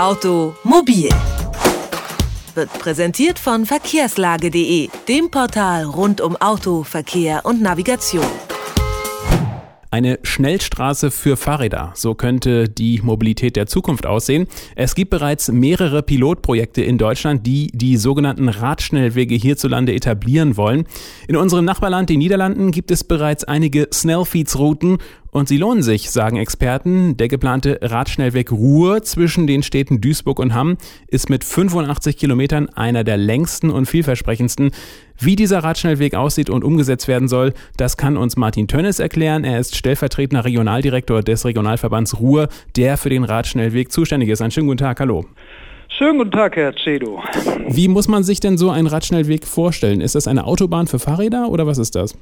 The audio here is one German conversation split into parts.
Automobil wird präsentiert von verkehrslage.de, dem Portal rund um Auto, Verkehr und Navigation. Eine Schnellstraße für Fahrräder. So könnte die Mobilität der Zukunft aussehen. Es gibt bereits mehrere Pilotprojekte in Deutschland, die die sogenannten Radschnellwege hierzulande etablieren wollen. In unserem Nachbarland, den Niederlanden, gibt es bereits einige Snellfeeds-Routen und sie lohnen sich, sagen Experten. Der geplante Radschnellweg Ruhr zwischen den Städten Duisburg und Hamm ist mit 85 Kilometern einer der längsten und vielversprechendsten. Wie dieser Radschnellweg aussieht und umgesetzt werden soll, das kann uns Martin Tönnes erklären. Er ist stellvertretender Regionaldirektor des Regionalverbands Ruhr, der für den Radschnellweg zuständig ist. Einen schönen guten Tag, hallo. Schönen guten Tag, Herr Cedo. Wie muss man sich denn so einen Radschnellweg vorstellen? Ist das eine Autobahn für Fahrräder oder was ist das?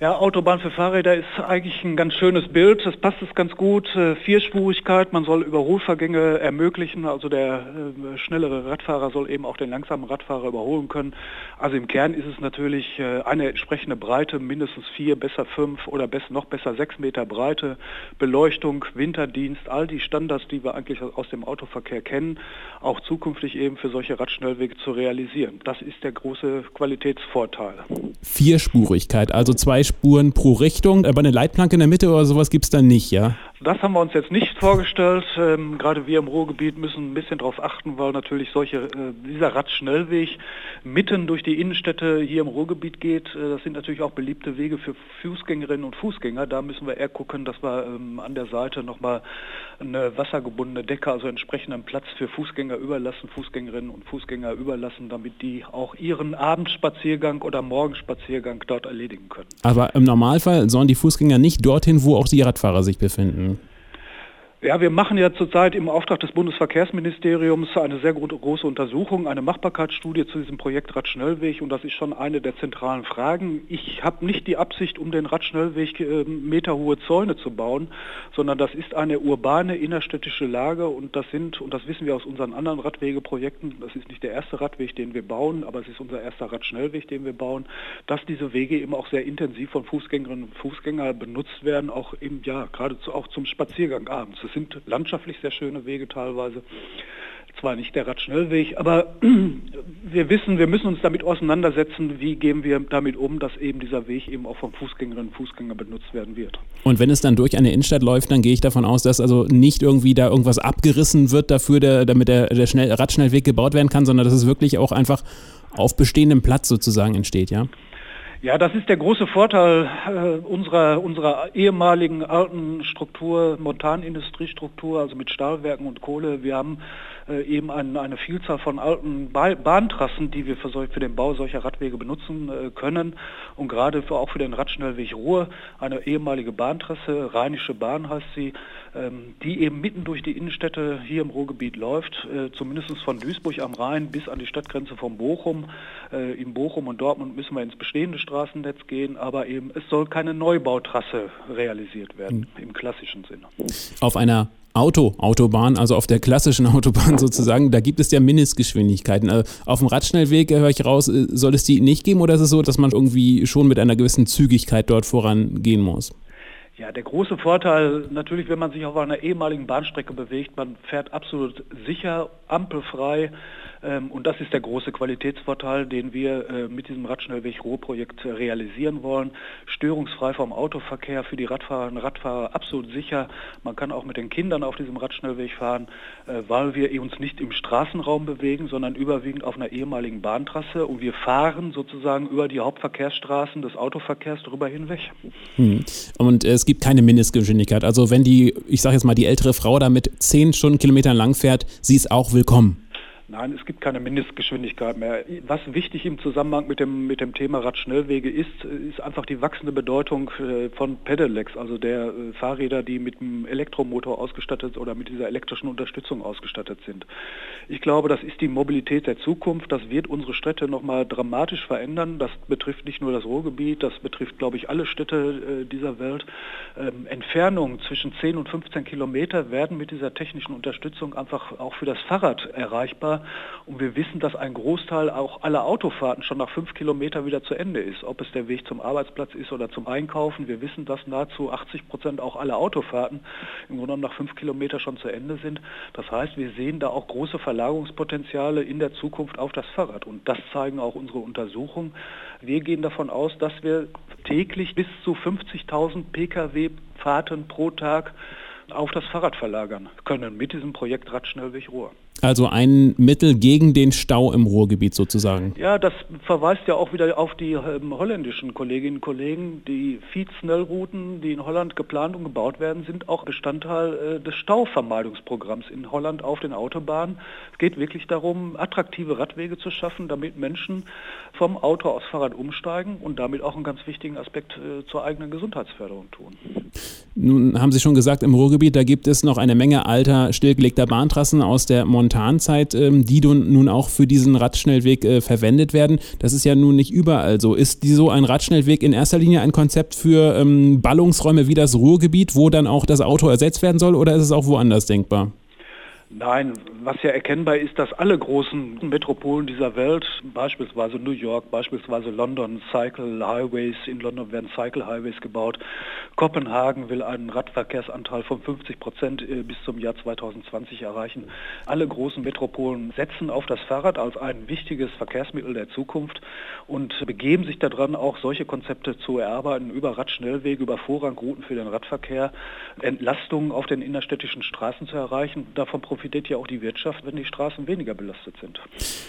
Ja, Autobahn für Fahrräder ist eigentlich ein ganz schönes Bild. Das passt es ganz gut. Äh, Vierspurigkeit, man soll Überholvergänge ermöglichen. Also der äh, schnellere Radfahrer soll eben auch den langsamen Radfahrer überholen können. Also im Kern ist es natürlich äh, eine entsprechende Breite, mindestens vier, besser fünf oder besser, noch besser sechs Meter Breite, Beleuchtung, Winterdienst, all die Standards, die wir eigentlich aus dem Autoverkehr kennen, auch zukünftig eben für solche Radschnellwege zu realisieren. Das ist der große Qualitätsvorteil. Vierspurigkeit, also zwei Spuren pro Richtung, aber eine Leitplanke in der Mitte oder sowas gibt es da nicht, ja? Das haben wir uns jetzt nicht vorgestellt. Ähm, gerade wir im Ruhrgebiet müssen ein bisschen darauf achten, weil natürlich solche, äh, dieser Radschnellweg mitten durch die Innenstädte hier im Ruhrgebiet geht. Äh, das sind natürlich auch beliebte Wege für Fußgängerinnen und Fußgänger. Da müssen wir eher gucken, dass wir ähm, an der Seite nochmal eine wassergebundene Decke, also entsprechenden Platz für Fußgänger überlassen, Fußgängerinnen und Fußgänger überlassen, damit die auch ihren Abendspaziergang oder Morgenspaziergang dort erledigen können. Aber im Normalfall sollen die Fußgänger nicht dorthin, wo auch die Radfahrer sich befinden. Ja, wir machen ja zurzeit im Auftrag des Bundesverkehrsministeriums eine sehr große Untersuchung, eine Machbarkeitsstudie zu diesem Projekt Radschnellweg und das ist schon eine der zentralen Fragen. Ich habe nicht die Absicht, um den Radschnellweg äh, meterhohe Zäune zu bauen, sondern das ist eine urbane innerstädtische Lage und das sind, und das wissen wir aus unseren anderen Radwegeprojekten, das ist nicht der erste Radweg, den wir bauen, aber es ist unser erster Radschnellweg, den wir bauen, dass diese Wege eben auch sehr intensiv von Fußgängerinnen und Fußgängern benutzt werden, auch im, ja, geradezu auch zum Spaziergang abends. Es sind landschaftlich sehr schöne Wege teilweise. Zwar nicht der Radschnellweg, aber wir wissen, wir müssen uns damit auseinandersetzen, wie gehen wir damit um, dass eben dieser Weg eben auch von Fußgängerinnen und Fußgängern benutzt werden wird. Und wenn es dann durch eine Innenstadt läuft, dann gehe ich davon aus, dass also nicht irgendwie da irgendwas abgerissen wird dafür, der, damit der, der Schnell Radschnellweg gebaut werden kann, sondern dass es wirklich auch einfach auf bestehendem Platz sozusagen entsteht, ja? Ja, das ist der große Vorteil äh, unserer, unserer ehemaligen alten Struktur, Montanindustriestruktur, also mit Stahlwerken und Kohle. Wir haben äh, eben ein, eine Vielzahl von alten ba Bahntrassen, die wir für, für, den Bau solcher Radwege benutzen äh, können. Und gerade für, auch für den Radschnellweg Ruhr, eine ehemalige Bahntrasse, Rheinische Bahn heißt sie, ähm, die eben mitten durch die Innenstädte hier im Ruhrgebiet läuft, äh, zumindest von Duisburg am Rhein bis an die Stadtgrenze von Bochum. Äh, in Bochum und Dortmund müssen wir ins bestehende Straßennetz gehen, aber eben es soll keine Neubautrasse realisiert werden mhm. im klassischen Sinne. Auf einer Auto, Autobahn, also auf der klassischen Autobahn sozusagen, da gibt es ja Mindestgeschwindigkeiten. Also auf dem Radschnellweg, höre ich raus, äh, soll es die nicht geben oder ist es so, dass man irgendwie schon mit einer gewissen Zügigkeit dort vorangehen muss? Ja, der große Vorteil natürlich, wenn man sich auf einer ehemaligen Bahnstrecke bewegt, man fährt absolut sicher, ampelfrei und das ist der große Qualitätsvorteil, den wir äh, mit diesem Radschnellweg Ruhr-Projekt realisieren wollen. Störungsfrei vom Autoverkehr für die Radfahrerinnen und Radfahrer absolut sicher. Man kann auch mit den Kindern auf diesem Radschnellweg fahren, äh, weil wir uns nicht im Straßenraum bewegen, sondern überwiegend auf einer ehemaligen Bahntrasse und wir fahren sozusagen über die Hauptverkehrsstraßen des Autoverkehrs drüber hinweg. Hm. Und es gibt keine Mindestgeschwindigkeit. Also wenn die, ich sage jetzt mal, die ältere Frau da mit 10 Stundenkilometern lang fährt, sie ist auch willkommen. Nein, es gibt keine Mindestgeschwindigkeit mehr. Was wichtig im Zusammenhang mit dem, mit dem Thema Radschnellwege ist, ist einfach die wachsende Bedeutung äh, von Pedelecs, also der äh, Fahrräder, die mit einem Elektromotor ausgestattet oder mit dieser elektrischen Unterstützung ausgestattet sind. Ich glaube, das ist die Mobilität der Zukunft. Das wird unsere Städte nochmal dramatisch verändern. Das betrifft nicht nur das Ruhrgebiet, das betrifft, glaube ich, alle Städte äh, dieser Welt. Ähm, Entfernungen zwischen 10 und 15 Kilometer werden mit dieser technischen Unterstützung einfach auch für das Fahrrad erreichbar Und wir wissen, dass ein Großteil auch aller Autofahrten schon nach fünf Kilometern wieder zu Ende ist. Ob es der Weg zum Arbeitsplatz ist oder zum Einkaufen. Wir wissen, dass nahezu 80 Prozent auch aller Autofahrten im Grunde genommen nach fünf Kilometern schon zu Ende sind. Das heißt, wir sehen da auch große Verlagerungspotenziale in der Zukunft auf das Fahrrad. Und das zeigen auch unsere Untersuchungen. Wir gehen davon aus, dass wir täglich bis zu 50.000 Pkw-Fahrten pro Tag auf das Fahrrad verlagern können mit diesem Projekt Radschnellweg Ruhr. Also ein Mittel gegen den Stau im Ruhrgebiet sozusagen. Ja, das verweist ja auch wieder auf die ähm, holländischen Kolleginnen und Kollegen. Die Feed-Snellrouten, die in Holland geplant und gebaut werden, sind auch Bestandteil äh, des Stauvermeidungsprogramms in Holland auf den Autobahnen. Es geht wirklich darum, attraktive Radwege zu schaffen, damit Menschen vom Auto aufs Fahrrad umsteigen und damit auch einen ganz wichtigen Aspekt äh, zur eigenen Gesundheitsförderung tun. Nun haben Sie schon gesagt, im Ruhrgebiet, da gibt es noch eine Menge alter, stillgelegter Bahntrassen aus der Montanzeit, ähm, die nun auch für diesen Radschnellweg äh, verwendet werden. Das ist ja nun nicht überall so. Ist die so ein Radschnellweg in erster Linie ein Konzept für ähm, Ballungsräume wie das Ruhrgebiet, wo dann auch das Auto ersetzt werden soll, oder ist es auch woanders denkbar? Nein, was ja erkennbar ist, dass alle großen Metropolen dieser Welt, beispielsweise New York, beispielsweise London, Cycle Highways, in London werden Cycle Highways gebaut. Kopenhagen will einen Radverkehrsanteil von 50 Prozent äh, bis zum Jahr 2020 erreichen. Alle großen Metropolen setzen auf das Fahrrad als ein wichtiges Verkehrsmittel der Zukunft und begeben sich daran, auch solche Konzepte zu erarbeiten über Radschnellwege, über Vorrangrouten für den Radverkehr, Entlastungen auf den innerstädtischen Straßen zu erreichen. Davon profitiert ja auch die Wirtschaft, wenn die Straßen weniger belastet sind.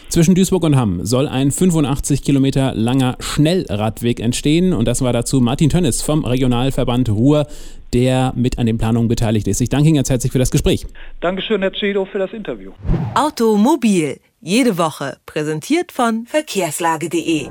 Zwischen Duisburg und Hamm soll ein 85 Kilometer langer Schnellradweg entstehen und das war dazu Martin Tönnes vom Regionalverband Ruhr, der mit an den Planungen beteiligt ist. Ich danke Ihnen ganz herzlich für das Gespräch. Dankeschön, Herr Cedo, für das Interview. Automobil, jede Woche, präsentiert von verkehrslage.de.